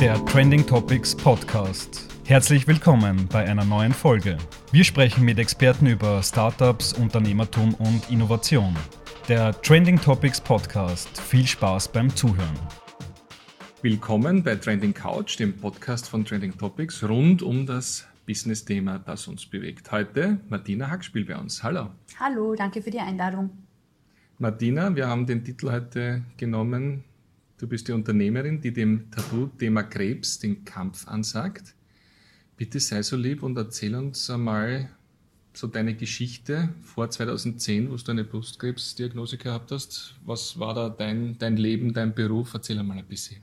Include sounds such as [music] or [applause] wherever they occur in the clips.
Der Trending Topics Podcast. Herzlich willkommen bei einer neuen Folge. Wir sprechen mit Experten über Startups, Unternehmertum und Innovation. Der Trending Topics Podcast. Viel Spaß beim Zuhören. Willkommen bei Trending Couch, dem Podcast von Trending Topics rund um das Business-Thema, das uns bewegt. Heute Martina Hackspiel bei uns. Hallo. Hallo, danke für die Einladung. Martina, wir haben den Titel heute genommen. Du bist die Unternehmerin, die dem Tabu-Thema Krebs den Kampf ansagt. Bitte sei so lieb und erzähl uns einmal so deine Geschichte vor 2010, wo du eine Brustkrebsdiagnose gehabt hast. Was war da dein, dein Leben, dein Beruf? Erzähl einmal ein bisschen.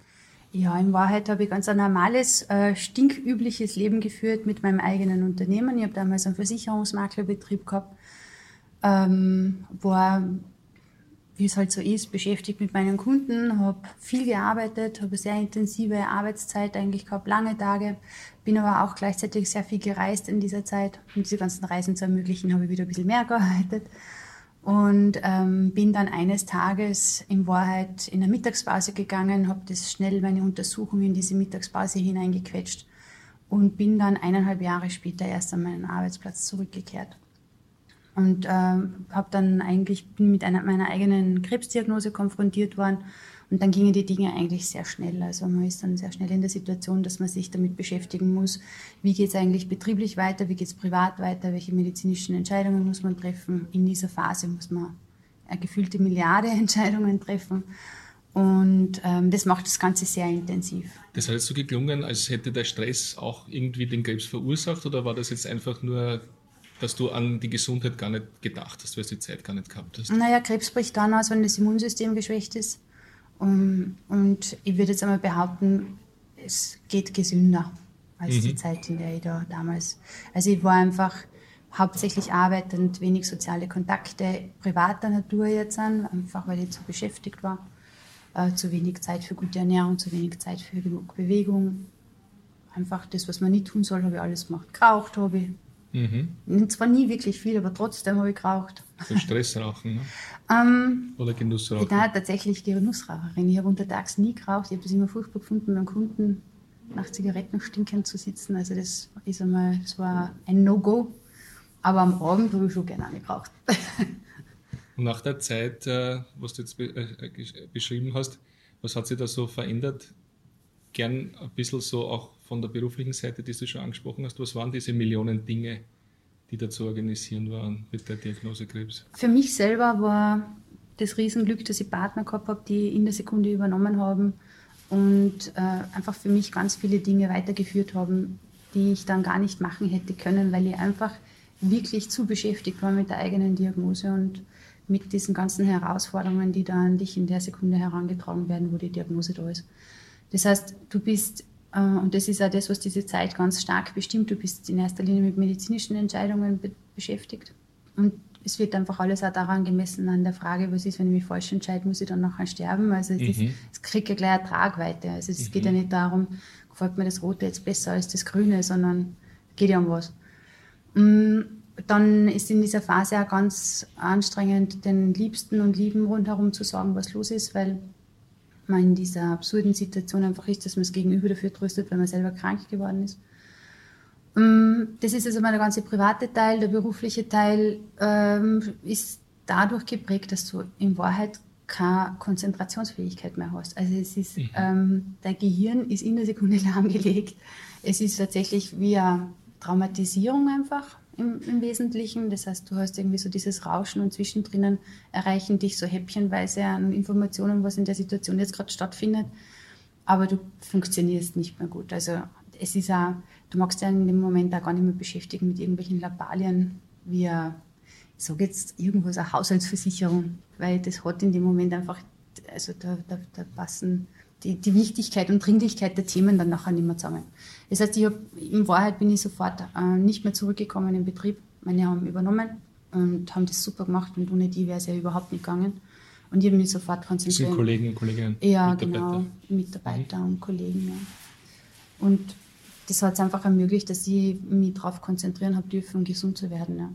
Ja, in Wahrheit habe ich ganz ein normales, äh, stinkübliches Leben geführt mit meinem eigenen Unternehmen. Ich habe damals einen Versicherungsmaklerbetrieb gehabt, ähm, war, wie es halt so ist, beschäftigt mit meinen Kunden, habe viel gearbeitet, habe eine sehr intensive Arbeitszeit eigentlich gehabt, lange Tage, bin aber auch gleichzeitig sehr viel gereist in dieser Zeit. Um diese ganzen Reisen zu ermöglichen, habe ich wieder ein bisschen mehr [laughs] gearbeitet und ähm, bin dann eines Tages in Wahrheit in der Mittagspause gegangen, habe das schnell meine Untersuchung in diese Mittagspause hineingequetscht und bin dann eineinhalb Jahre später erst an meinen Arbeitsplatz zurückgekehrt. Und ähm, habe dann eigentlich bin mit einer, meiner eigenen Krebsdiagnose konfrontiert worden und dann gingen die Dinge eigentlich sehr schnell. Also man ist dann sehr schnell in der Situation, dass man sich damit beschäftigen muss, wie geht es eigentlich betrieblich weiter, wie geht es privat weiter, welche medizinischen Entscheidungen muss man treffen. In dieser Phase muss man eine gefühlte Milliarde [laughs] Entscheidungen treffen. Und ähm, das macht das Ganze sehr intensiv. Das heißt so geklungen, als hätte der Stress auch irgendwie den Krebs verursacht oder war das jetzt einfach nur, dass du an die Gesundheit gar nicht gedacht hast, weil du die Zeit gar nicht gehabt hast? Naja, Krebs bricht dann aus, wenn das Immunsystem geschwächt ist. Um, und ich würde jetzt einmal behaupten, es geht gesünder als mhm. die Zeit, in der ich da damals. Also ich war einfach hauptsächlich arbeitend, wenig soziale Kontakte, privater Natur jetzt an, einfach weil ich zu beschäftigt war. Äh, zu wenig Zeit für gute Ernährung, zu wenig Zeit für genug Bewegung. Einfach das, was man nicht tun soll, habe ich alles gemacht. Geraucht habe ich, Mhm. Zwar nie wirklich viel, aber trotzdem habe ich geraucht. So Stressrauchen, ne? [laughs] ähm, Oder Genussrauchen? Ich bin tatsächlich Genussraucherin. Ich habe untertags nie geraucht. Ich habe das immer furchtbar gefunden, beim Kunden nach Zigaretten stinkend zu sitzen. Also das ist einmal, das war ein No-Go. Aber am Abend habe ich schon gerne eine geraucht. [laughs] Und nach der Zeit, äh, was du jetzt äh, beschrieben hast, was hat sich da so verändert? Gern ein bisschen so auch von der beruflichen Seite, die du schon angesprochen hast, was waren diese Millionen Dinge, die da zu organisieren waren mit der Diagnose Krebs? Für mich selber war das Riesenglück, dass ich Partner gehabt habe, die in der Sekunde übernommen haben und äh, einfach für mich ganz viele Dinge weitergeführt haben, die ich dann gar nicht machen hätte können, weil ich einfach wirklich zu beschäftigt war mit der eigenen Diagnose und mit diesen ganzen Herausforderungen, die da an dich in der Sekunde herangetragen werden, wo die Diagnose da ist. Das heißt, du bist und das ist auch das, was diese Zeit ganz stark bestimmt. Du bist in erster Linie mit medizinischen Entscheidungen be beschäftigt. Und es wird einfach alles auch daran gemessen, an der Frage, was ist, wenn ich mich falsch entscheide, muss ich dann nachher sterben? Also es, mhm. kriegt ja gleich eine Tragweite. Also es mhm. geht ja nicht darum, gefällt mir das Rote jetzt besser als das Grüne, sondern es geht ja um was. Mm, dann ist in dieser Phase auch ganz anstrengend, den Liebsten und Lieben rundherum zu sagen, was los ist, weil man in dieser absurden Situation einfach ist, dass man das Gegenüber dafür tröstet, wenn man selber krank geworden ist. Ähm, das ist also mal der ganze private Teil. Der berufliche Teil ähm, ist dadurch geprägt, dass du in Wahrheit keine Konzentrationsfähigkeit mehr hast. Also es ist, mhm. ähm, dein Gehirn ist in der Sekunde [laughs] lahmgelegt. Es ist tatsächlich wie eine Traumatisierung einfach im, im, Wesentlichen. Das heißt, du hast irgendwie so dieses Rauschen und zwischendrin erreichen dich so häppchenweise an Informationen, was in der Situation jetzt gerade stattfindet. Aber du funktionierst nicht mehr gut. Also es ist auch, du magst ja in dem Moment auch gar nicht mehr beschäftigen mit irgendwelchen Labalien, wie ich sage jetzt irgendwo so eine Haushaltsversicherung, weil das hat in dem Moment einfach, also da, da, da passen die, die Wichtigkeit und Dringlichkeit der Themen dann nachher nicht mehr zusammen. Das heißt, ich hab, in Wahrheit bin ich sofort äh, nicht mehr zurückgekommen im Betrieb. Meine haben übernommen und haben das super gemacht und ohne die wäre es ja überhaupt nicht gegangen. Und ich habe mich sofort konzentriert. Das sind Kollegen und Kolleginnen? Ja, Mitarbeiter. genau, Mitarbeiter mhm. und Kollegen. Ja. Und das hat es einfach ermöglicht, dass ich mich darauf konzentrieren habe dürfen, gesund zu werden. Ja.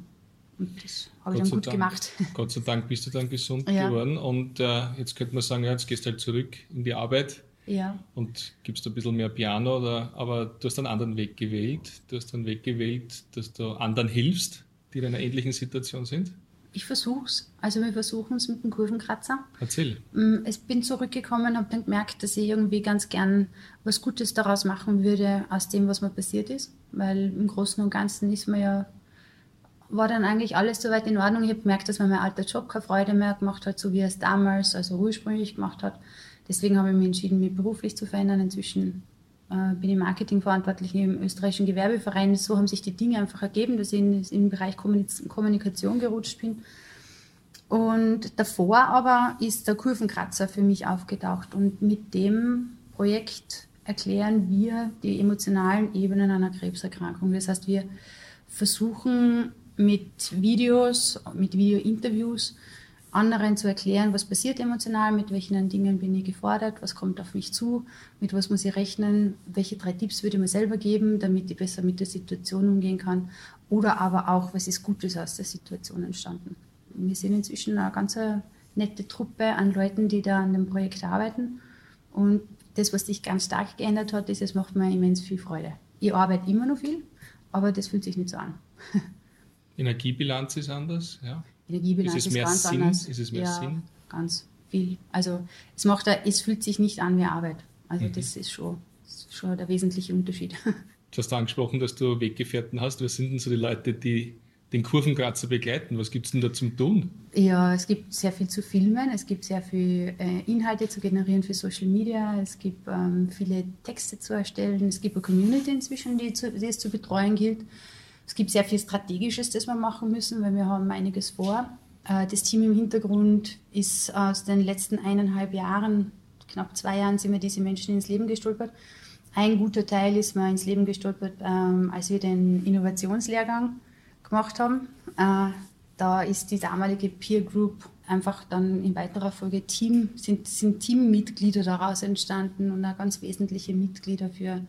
Und das habe ich dann gut Dank, gemacht. [laughs] Gott sei Dank bist du dann gesund ja. geworden. Und äh, jetzt könnte man sagen, ja, jetzt gehst du halt zurück in die Arbeit. Ja. Und gibst ein bisschen mehr Piano, oder, aber du hast einen anderen Weg gewählt. Du hast einen Weg gewählt, dass du anderen hilfst, die in einer ähnlichen Situation sind. Ich versuche es. Also wir versuchen es mit dem Kurvenkratzer. Erzähl. Mm, Ich bin zurückgekommen, habe dann gemerkt, dass ich irgendwie ganz gern was Gutes daraus machen würde, aus dem, was mir passiert ist. Weil im Großen und Ganzen ist mir ja, war dann eigentlich alles soweit in Ordnung. Ich habe gemerkt, dass mir mein alter Job keine Freude mehr gemacht hat, so wie er es damals, also ursprünglich gemacht hat. Deswegen habe ich mich entschieden, mich beruflich zu verändern. Inzwischen äh, bin ich Marketingverantwortlich im österreichischen Gewerbeverein. So haben sich die Dinge einfach ergeben, dass ich in, in den Bereich Kommunikation gerutscht bin. Und davor aber ist der Kurvenkratzer für mich aufgetaucht. Und mit dem Projekt erklären wir die emotionalen Ebenen einer Krebserkrankung. Das heißt, wir versuchen mit Videos, mit Videointerviews anderen zu erklären, was passiert emotional, mit welchen Dingen bin ich gefordert, was kommt auf mich zu, mit was muss ich rechnen, welche drei Tipps würde ich mir selber geben, damit ich besser mit der Situation umgehen kann oder aber auch, was ist Gutes aus der Situation entstanden. Wir sind inzwischen eine ganz nette Truppe an Leuten, die da an dem Projekt arbeiten und das, was sich ganz stark geändert hat, ist, es macht mir immens viel Freude. Ich arbeite immer noch viel, aber das fühlt sich nicht so an. [laughs] Energiebilanz ist anders, ja. Energiebilanz Ist es ist, mehr ganz Sinn? anders. Ist es mehr ja, Sinn? Ganz viel. Also es macht, es fühlt sich nicht an wie Arbeit. Also Mhm. das ist schon, das ist schon der wesentliche Unterschied. [laughs] Du hast angesprochen, dass du Weggefährten hast. Was sind denn so die Leute, die den Kurvenkratzer begleiten? Was gibt es denn da zum Tun? Ja, es gibt sehr viel zu filmen, es gibt sehr viel äh, Inhalte zu generieren für Social Media, es gibt ähm, viele Texte zu erstellen, es gibt eine Community inzwischen, die, zu, die es zu betreuen gilt. Es gibt sehr viel Strategisches, das wir machen müssen, weil wir haben einiges vor. Äh, das Team im Hintergrund ist aus den letzten eineinhalb Jahren, knapp zwei Jahren, sind wir diese Menschen ins Leben gestolpert. Ein guter Teil ist mir ins Leben gestolpert, ähm, als wir den Innovationslehrgang gemacht haben. Äh, da ist die damalige Peer Group einfach dann in weiterer Folge Team, sind, sind Teammitglieder daraus entstanden und auch ganz wesentliche Mitglieder für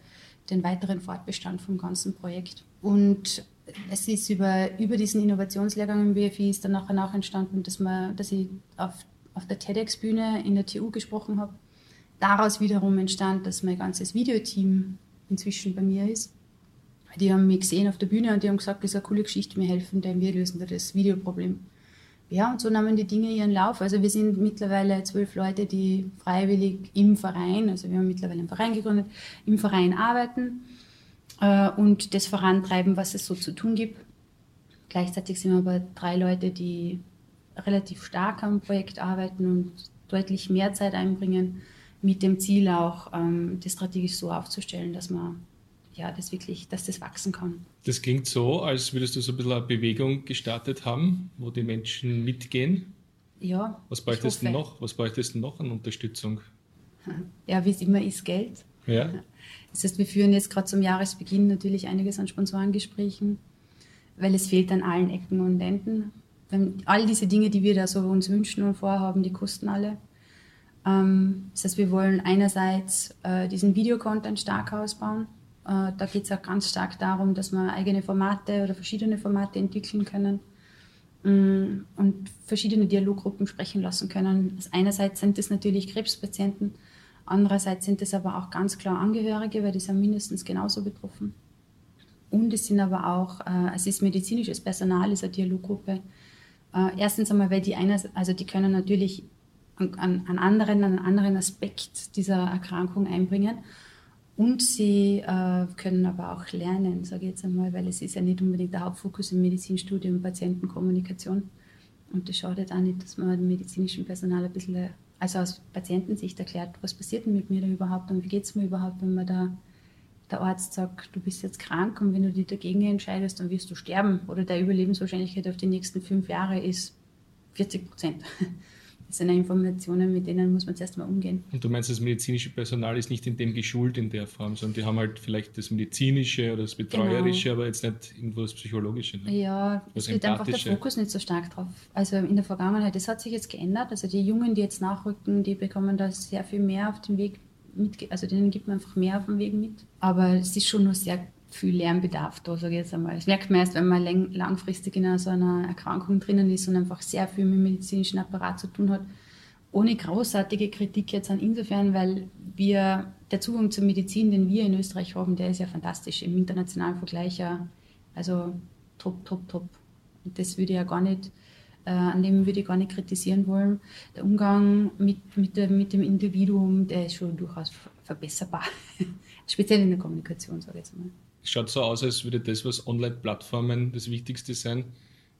den weiteren Fortbestand vom ganzen Projekt. Und es ist über, über diesen Innovationslehrgang im BFI ist dann nachher auch entstanden, dass, man, dass ich auf, auf der TEDx-Bühne in der TU gesprochen habe. Daraus wiederum entstand, dass mein ganzes Videoteam inzwischen bei mir ist. Die haben mich gesehen auf der Bühne und die haben gesagt, das ist eine coole Geschichte, wir helfen dir, wir lösen dir das Videoproblem. Ja, und so nahmen die Dinge ihren Lauf. Also wir sind mittlerweile zwölf Leute, die freiwillig im Verein, also wir haben mittlerweile einen Verein gegründet, im Verein arbeiten äh, und das vorantreiben, was es so zu tun gibt. Gleichzeitig sind wir aber drei Leute, die relativ stark am Projekt arbeiten und deutlich mehr Zeit einbringen, mit dem Ziel auch, ähm, das strategisch so aufzustellen, dass man ja, das wirklich, dass das wachsen kann. Das klingt so, als würdest du so ein bisschen eine Bewegung gestartet haben, wo die Menschen mitgehen. Ja, Was bräuchtest du noch? Was bräuchtest du noch an Unterstützung? [laughs] Ja, wie es immer ist, Geld. Ja. Das heißt, wir führen jetzt gerade zum Jahresbeginn natürlich einiges an Sponsorengesprächen, weil es fehlt an allen Ecken und Enden. All diese Dinge, die wir da so uns wünschen und vorhaben, die kosten alle. Ähm, das heißt, wir wollen einerseits äh, diesen Videocontent stark ausbauen. Äh, da geht es auch ganz stark darum, dass wir eigene Formate oder verschiedene Formate entwickeln können mm, und verschiedene Dialoggruppen sprechen lassen können. Also einerseits sind es natürlich Krebspatienten, andererseits sind es aber auch ganz klar Angehörige, weil die sind mindestens genauso betroffen. Und es sind aber auch, äh, es ist medizinisches Personal, ist eine Dialoggruppe. Äh, erstens einmal, weil die einer, also die können natürlich an, an, an anderen, einen anderen Aspekt dieser Erkrankung einbringen. Und sie äh, können aber auch lernen, sage ich jetzt einmal, weil es ist ja nicht unbedingt der Hauptfokus im Medizinstudium Patientenkommunikation. Und das schadet auch nicht, dass man dem medizinischen Personal ein bisschen, also aus Patientensicht erklärt, was passiert denn mit mir da überhaupt und wie geht es mir überhaupt, wenn man da der Arzt sagt, du bist jetzt krank und wenn du dich dagegen entscheidest, dann wirst du sterben oder der Überlebenswahrscheinlichkeit auf die nächsten fünf Jahre ist 40 Prozent. Das sind ja Informationen, mit denen muss man zuerst mal umgehen. Und du meinst, das medizinische Personal ist nicht in dem geschult in der Form, sondern die haben halt vielleicht das medizinische oder das betreuerische, aber jetzt nicht irgendwo das psychologische. Ne? Ja, Das es wird einfach der. Fokus nicht so stark drauf. Also in der Vergangenheit, das hat sich jetzt geändert. Also die Jungen, die jetzt nachrücken, die bekommen da sehr viel mehr auf den Weg mit, also denen gibt man einfach mehr auf dem Weg mit. Aber es ist schon noch sehr viel Lernbedarf da, sage ich jetzt einmal. Das merkt man erst, wenn man langfristig in so einer Erkrankung drinnen ist und einfach sehr viel mit dem medizinischen Apparat zu tun hat. Ohne großartige Kritik jetzt an insofern, weil wir, der Zugang zur Medizin, den wir in Österreich haben, der ist ja fantastisch im internationalen Vergleich. Ja, also top, top, top. Und das würde ich ja gar nicht, äh, an dem würde ich gar nicht kritisieren wollen. Der Umgang mit, mit, der, mit dem Individuum, der ist schon durchaus verbesserbar. [laughs] Speziell in der Kommunikation, sage ich jetzt mal. Es schaut so aus, als würde das, was Online-Plattformen das Wichtigste sein,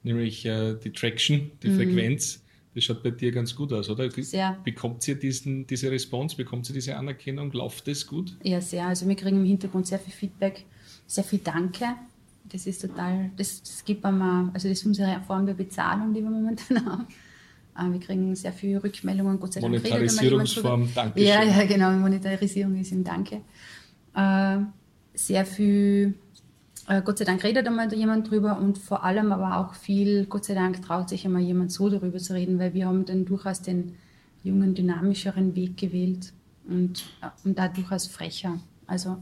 nämlich äh, die Traction, die mhm. Frequenz. Das schaut bei dir ganz gut aus, oder? Sehr. Bekommt ihr diesen, diese Response, bekommt ihr diese Anerkennung? Läuft das gut? Ja, sehr. Also wir kriegen im Hintergrund sehr viel Feedback, sehr viel Danke. Das ist total, das, das gibt einem, also das ist unsere Form der Bezahlung, die wir momentan [laughs] haben. Äh, wir kriegen sehr viele Rückmeldungen, Gott sei Dank. Monetarisierungsform, danke. Ja, ja, genau, Monetarisierung ist im Danke. Äh, sehr viel äh, Gott sei Dank redet einmal jemand drüber und vor allem aber auch viel, Gott sei Dank traut sich einmal jemand so darüber zu reden, weil wir haben dann durchaus den jungen, dynamischeren Weg gewählt und, äh, und da durchaus frecher. Also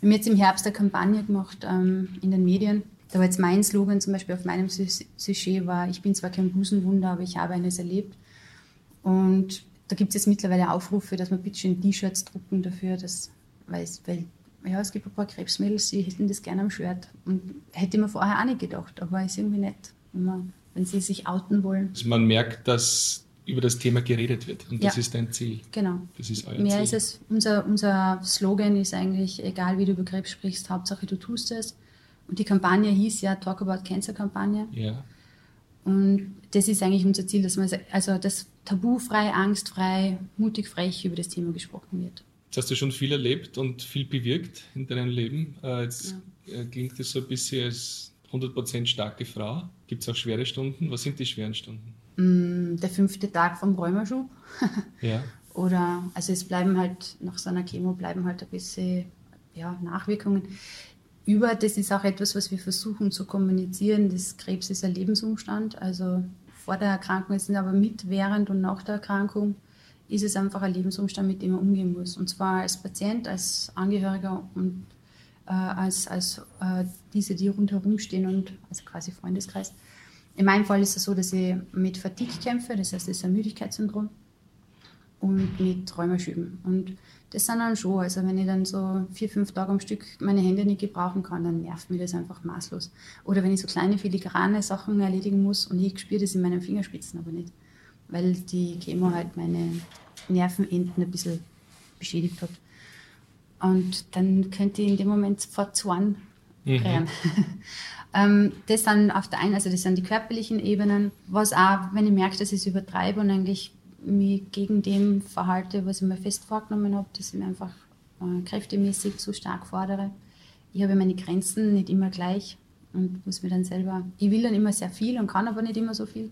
wir haben jetzt im Herbst eine Kampagne gemacht ähm, in den Medien. Da war jetzt mein Slogan zum Beispiel auf meinem Sujet war, ich bin zwar kein Busenwunder, aber ich habe eines erlebt. Und da gibt es jetzt mittlerweile Aufrufe, dass wir bitte schön T-Shirts drucken dafür, dass, weil, weil ja, es gibt ein paar Krebsmädels, die hätten das gerne am Shirt. Und hätte man vorher auch nicht gedacht, aber ist irgendwie nett, wenn, man, wenn sie sich outen wollen. Also man merkt, dass über das Thema geredet wird und ja. das ist dein Ziel. Genau. Das ist euer Mehr Ziel. ist es, unser, unser Slogan ist eigentlich, egal wie du über Krebs sprichst, Hauptsache du tust es. Und die Kampagne hieß ja Talk About Cancer Kampagne. Ja. Und das ist eigentlich unser Ziel, dass man also das tabufrei, angstfrei, mutig frech über das Thema gesprochen wird. Jetzt hast du schon viel erlebt und viel bewirkt in deinem Leben. Äh, jetzt ja. Äh, klingt es so ein bisschen als 100% starke Frau. Gibt es auch schwere Stunden? Was sind die schweren Stunden? Mm, der fünfte Tag vom Rheumaschub. [laughs] ja. Oder, also es bleiben halt, nach so einer Chemo bleiben halt ein bisschen ja, Nachwirkungen. Über das ist auch etwas, was wir versuchen zu kommunizieren. Das Krebs ist ein Lebensumstand. Also vor der Erkrankung ist es aber mit, während und nach der Erkrankung ist es einfach ein Lebensumstand, mit dem man umgehen muss. Und zwar als Patient, als Angehöriger und äh, als, als äh, diese, die rundherum stehen und als quasi Freundeskreis. In meinem Fall ist es so, dass ich mit Fatigue kämpfe, das heißt, es ist ein Müdigkeitssyndrom und mit Rheumaschüben. Und das sind dann schon, also wenn ich dann so vier, fünf Tage am Stück meine Hände nicht gebrauchen kann, dann nervt mir das einfach maßlos. Oder wenn ich so kleine filigrane Sachen erledigen muss und ich spüre das in meinen Fingerspitzen aber nicht weil die Chemo halt meine Nervenenden ein bisschen beschädigt hat. Und dann könnte ich in dem Moment sofort Zorn mhm. [laughs] ähm, das sind auf der einen, also das sind die körperlichen Ebenen, was auch, wenn ich merke, dass ich es übertreibe und eigentlich mich gegen dem verhalte, was ich mir fest vorgenommen habe, dass ich mir einfach äh, kräftemäßig zu stark fordere. Ich habe meine Grenzen nicht immer gleich und muss mir dann selber, ich will dann immer sehr viel und kann aber nicht immer so viel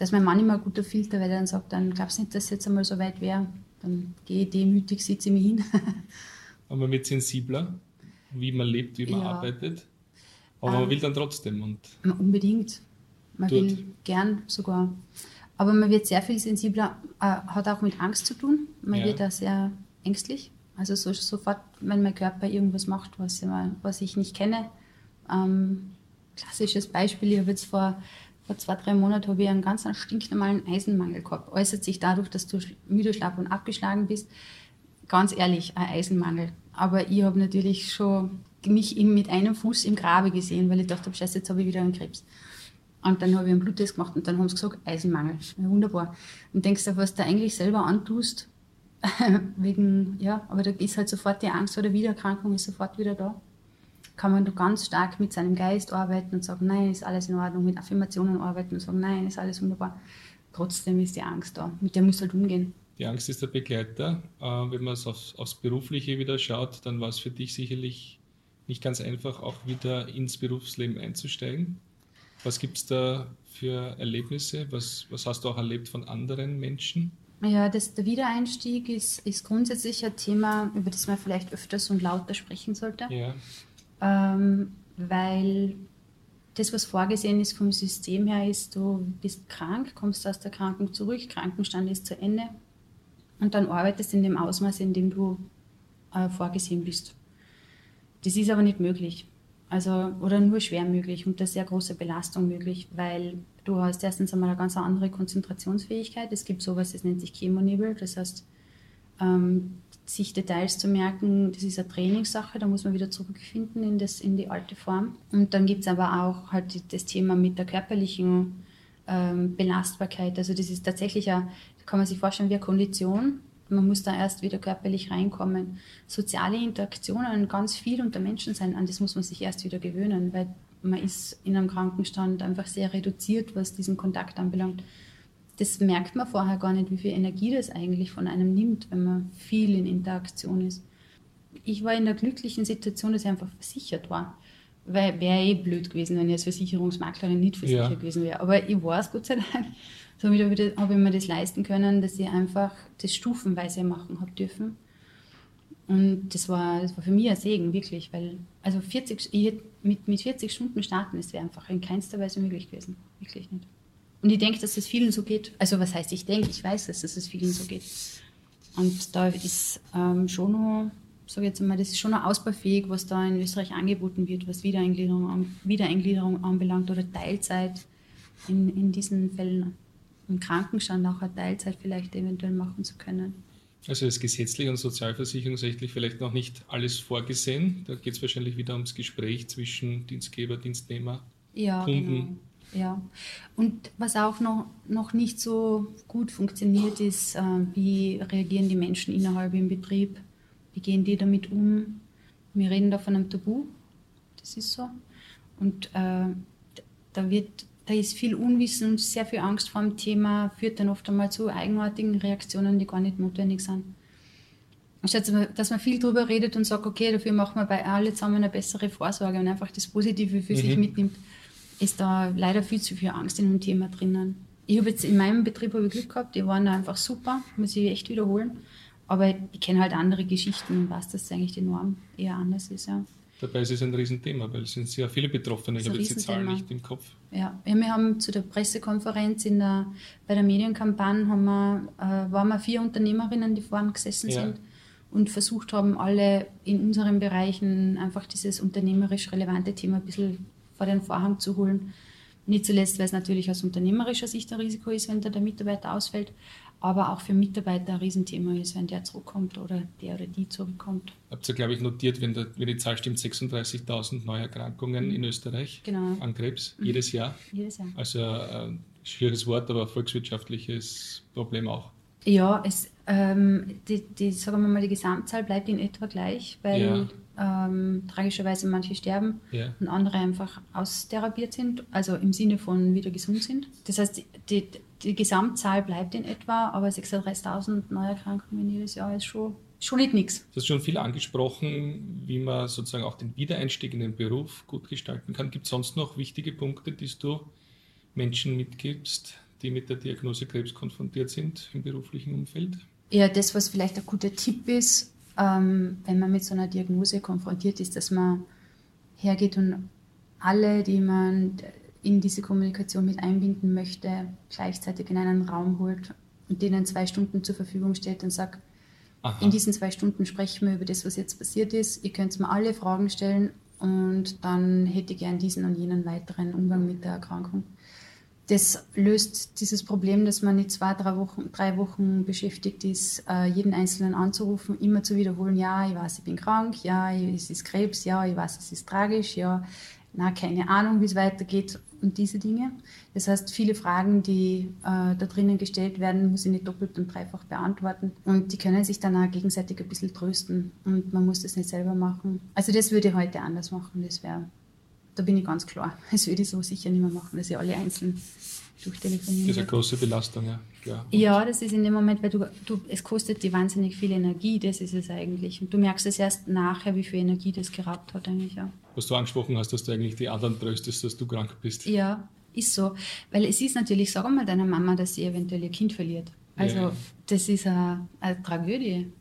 dass mein Mann immer ein guter Filter, weil er dann sagt, dann glaubst du nicht, dass es jetzt einmal so weit wäre. Dann gehe ich demütig, sitze ich mich hin. [laughs] Aber man wird sensibler, wie man lebt, wie man ja. arbeitet. Aber ähm, man will dann trotzdem. Und unbedingt. Man tut. will gern sogar. Aber man wird sehr viel sensibler, äh, hat auch mit Angst zu tun. Man ja. wird da sehr ängstlich. Also so, sofort, wenn mein Körper irgendwas macht, was, was ich nicht kenne. Ähm, klassisches Beispiel, ich habe jetzt vor vor zwei, drei Monaten habe ich einen ganz stinknormalen Eisenmangel gehabt. Äußert sich dadurch, dass du müde, schlapp und abgeschlagen bist. Ganz ehrlich, ein Eisenmangel. Aber ich habe natürlich schon mich mit einem Fuß im Grabe gesehen, weil ich dachte, scheiße, jetzt habe ich wieder einen Krebs. Und dann habe ich einen Bluttest gemacht und dann haben sie gesagt, Eisenmangel. Ja, wunderbar. Und denkst du, was du eigentlich selber antust, [laughs] wegen, ja, aber da ist halt sofort die Angst vor der Wiedererkrankung, ist sofort wieder da kann man ganz stark mit seinem Geist arbeiten und sagen, nein, ist alles in Ordnung, mit Affirmationen arbeiten und sagen, nein, ist alles wunderbar. Trotzdem ist die Angst da, mit der muss halt umgehen. Die Angst ist der Begleiter. Äh, wenn man es aufs, aufs Berufliche wieder schaut, dann war es für dich sicherlich nicht ganz einfach, auch wieder ins Berufsleben einzusteigen. Was gibt es da für Erlebnisse? Was, was hast du auch erlebt von anderen Menschen? Ja, das, der Wiedereinstieg ist, ist grundsätzlich ein Thema, über das man vielleicht öfters und lauter sprechen sollte. Ja ähm, weil das, was vorgesehen ist vom System her, ist, du bist krank, kommst aus der Krankung zurück, Krankenstand ist zu Ende und dann arbeitest in dem Ausmaß, in dem du äh, vorgesehen bist. Das ist aber nicht möglich. Also, oder nur schwer möglich unter sehr großer Belastung möglich, weil du hast erstens einmal eine ganz andere Konzentrationsfähigkeit. Es gibt sowas, das nennt sich Chemonebel. Das heißt, ähm, sich Details zu merken, das ist eine Trainingssache, da muss man wieder zurückfinden in, das, in die alte Form. Und dann gibt es aber auch halt das Thema mit der körperlichen ähm, Belastbarkeit. Also das ist tatsächlich, eine, kann man sich vorstellen, wie eine Kondition. Man muss da erst wieder körperlich reinkommen. Soziale Interaktionen, ganz viel unter Menschen sein, an das muss man sich erst wieder gewöhnen, weil man ist in einem Krankenstand einfach sehr reduziert, was diesen Kontakt anbelangt. Das merkt man vorher gar nicht, wie viel Energie das eigentlich von einem nimmt, wenn man viel in Interaktion ist. Ich war in der glücklichen Situation, dass ich einfach versichert war. Weil wäre eh blöd gewesen, wenn ich als Versicherungsmaklerin nicht versichert ja. gewesen wäre. Aber ich war es Gott sei Dank. Somit habe ich, mir das leisten können, dass ich einfach das stufenweise machen habe dürfen. Und das war, das war für mich ein Segen, wirklich, weil also 40, ich mit, mit 40 Stunden starten, das wäre einfach in keinster Weise möglich gewesen. Wirklich nicht. Und ich denke, dass es vielen so geht. Also was heißt ich denke, ich weiß es, dass es vielen so geht. Und da ist ähm, schon noch, sage jetzt mal, das ist schon noch ausbaufähig, was da in Österreich angeboten wird, was Wiedereingliederung, Wiedereingliederung anbelangt oder Teilzeit in, in diesen Fällen. Im Krankenstand auch eine Teilzeit vielleicht eventuell machen zu können. Also ist gesetzlich und sozialversicherungsrechtlich vielleicht noch nicht alles vorgesehen. Da geht es wahrscheinlich wieder ums Gespräch zwischen Dienstgeber, Dienstnehmer, ja, Kunden. Genau. Ja, und was auch noch, noch nicht so gut funktioniert, ist, äh, wie reagieren die Menschen innerhalb im Betrieb? Wie gehen die damit um? Wir reden da von einem Tabu, das ist so. Und äh, da, wird, da ist viel Unwissen und sehr viel Angst vor dem Thema, führt dann oft einmal zu eigenartigen Reaktionen, die gar nicht notwendig sind. Anstatt dass man viel darüber redet und sagt, okay, dafür machen wir bei alle zusammen eine bessere Vorsorge und einfach das Positive für mhm. sich mitnimmt ist da leider viel zu viel Angst in dem Thema drinnen. Ich habe jetzt in meinem Betrieb ich Glück gehabt, die waren da einfach super, muss ich echt wiederholen. Aber ich kenne halt andere Geschichten und weiß, dass eigentlich die Norm eher anders ist. Ja. Dabei ist es ein Riesenthema, weil es sind sehr viele Betroffene. Ich habe jetzt die Zahlen nicht im Kopf. Ja. ja, wir haben zu der Pressekonferenz in der, bei der Medienkampagne haben wir, äh, waren wir vier Unternehmerinnen, die vorne gesessen ja. sind und versucht haben, alle in unseren Bereichen einfach dieses unternehmerisch relevante Thema ein bisschen vor den Vorhang zu holen. Nicht zuletzt, weil es natürlich aus unternehmerischer Sicht ein Risiko ist, wenn da der Mitarbeiter ausfällt, aber auch für Mitarbeiter ein Riesenthema ist, wenn der zurückkommt oder der oder die zurückkommt. Habt ihr, glaube ich, notiert, wenn, der, wenn die Zahl stimmt, 36.000 Neuerkrankungen mhm. in Österreich genau. an Krebs mhm. jedes Jahr? Jedes Jahr. Also ein äh, schwieriges Wort, aber ein volkswirtschaftliches Problem auch. Ja, es, ähm, die, die, sagen wir mal, die Gesamtzahl bleibt in etwa gleich, weil ja ähm, tragischerweise manche sterben ja. und andere einfach austherapiert sind, also im Sinne von wieder gesund sind. Das heißt, die, die Gesamtzahl bleibt in etwa, aber 36.000 Neuerkrankungen jedes Jahr ist schon, schon nicht nichts. Du hast schon viel angesprochen, wie man sozusagen auch den Wiedereinstieg in den Beruf gut gestalten kann. Gibt es sonst noch wichtige Punkte, die du Menschen mitgibst, die mit der Diagnose Krebs konfrontiert sind im beruflichen Umfeld? Ja, das, was vielleicht ein guter Tipp ist, ähm, wenn man mit so einer Diagnose konfrontiert ist, dass man hergeht und alle, die man in diese Kommunikation mit einbinden möchte, gleichzeitig in einen Raum holt und denen zwei Stunden zur Verfügung stellt und sagt, Aha. in diesen zwei Stunden sprechen wir über das, was jetzt passiert ist. Ihr könnt mir alle Fragen stellen und dann hätte ich gern diesen und jenen weiteren Umgang mit der Erkrankung das löst dieses Problem, dass man nicht zwei, drei Wochen, drei Wochen beschäftigt ist, äh, jeden Einzelnen anzurufen, immer zu wiederholen, ja, ich weiß, ich bin krank, ja, es ist Krebs, ja, ich weiß, es ist tragisch, ja, na, keine Ahnung, wie es weitergeht und diese Dinge. Das heißt, viele Fragen, die äh, da drinnen gestellt werden, muss ich nicht doppelt und dreifach beantworten. Und die können sich dann auch gegenseitig ein bisschen trösten und man muss das nicht selber machen. Also das würde ich heute anders machen, das wäre da bin ich ganz klar. [laughs] Das würde ich so sicher nicht mehr machen, dass ich alle einzeln durchtelefonieren Das ist eine große Belastung, ja. Klar. Ja, das ist in dem Moment, weil du, du, es kostet dir wahnsinnig viel Energie, das ist es eigentlich. Und du merkst es erst nachher, wie viel Energie das geraubt hat eigentlich, ja. Was du angesprochen hast, dass du eigentlich die anderen tröstest, dass du krank bist. Ja, ist so. Weil es ist natürlich, sag mal deiner Mama, dass sie eventuell ihr Kind verliert. Also ja. das ist eine, eine Tragödie.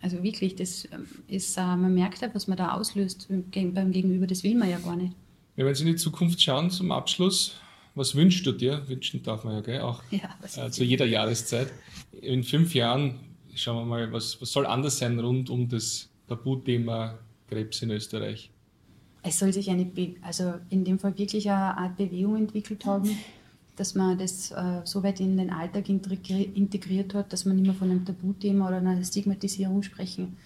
Also wirklich, das ähm, ist, man merkt ja, was man da auslöst beim Gegenüber, das will man ja gar nicht. Wenn Sie in die Zukunft schauen, zum Abschluss, was wünschst du dir? Wünschen darf man ja, gell? auch ja, äh, zu jeder Jahreszeit. In fünf Jahren, schauen wir mal, was, was soll anders sein rund um das Tabuthema Krebs in Österreich? Es soll sich eine, Be also in dem Fall wirklich eine Art Bewegung entwickelt haben, dass man das äh, so weit in den Alltag integriert hat, dass man nicht mehr von einem Tabuthema oder einer Stigmatisierung sprechen,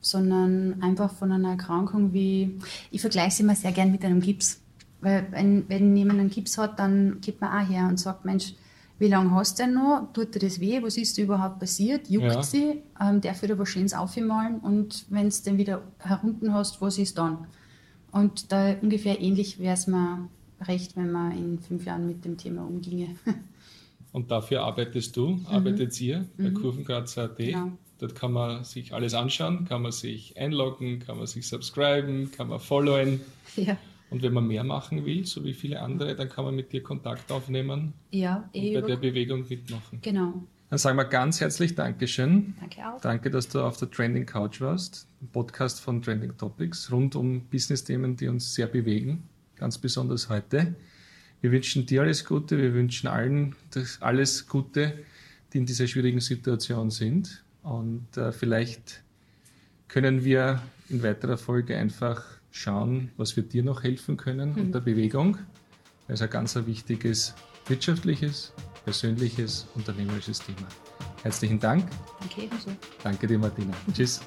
sondern einfach von einer Erkrankung wie, ich vergleiche es immer sehr gern mit einem Gips. Weil wenn, wenn jemand einen Gips hat, dann geht man auch her und sagt, Mensch, wie lange hast du denn noch? Tut dir das weh? Was ist überhaupt passiert? Juckt ja. sie? Ähm, darf ich da was Schönes aufmalen? Und wenn es dann wieder herunten hast, was ist dann? Und da ungefähr ähnlich wäre es mir recht, wenn man in fünf Jahren mit dem Thema umginge. [laughs] Und dafür arbeitest du, mhm. arbeitet ihr bei mhm. Kurvenkratzer.at. Genau. Dort kann man sich alles anschauen, kann man sich einloggen, kann man sich subscriben, kann man followen. [laughs] Ja. Und wenn man mehr machen will, so wie viele andere, dann kann man mit dir Kontakt aufnehmen ja, eh und bei der Bewegung mitmachen. Genau. Dann sagen wir ganz herzlich Dankeschön. Danke auch. Danke, dass du auf der Trending Couch warst, ein Podcast von Trending Topics rund um Business-Themen, die uns sehr bewegen, ganz besonders heute. Wir wünschen dir alles Gute, wir wünschen allen alles Gute, die in dieser schwierigen Situation sind. Und äh, vielleicht können wir in weiterer Folge einfach schauen, was wir dir noch helfen können mhm. unter Bewegung. Das ist ein ganz wichtiges wirtschaftliches, persönliches, unternehmerisches Thema. Herzlichen Dank. Danke ebenso. Danke dir, Martina. Tschüss.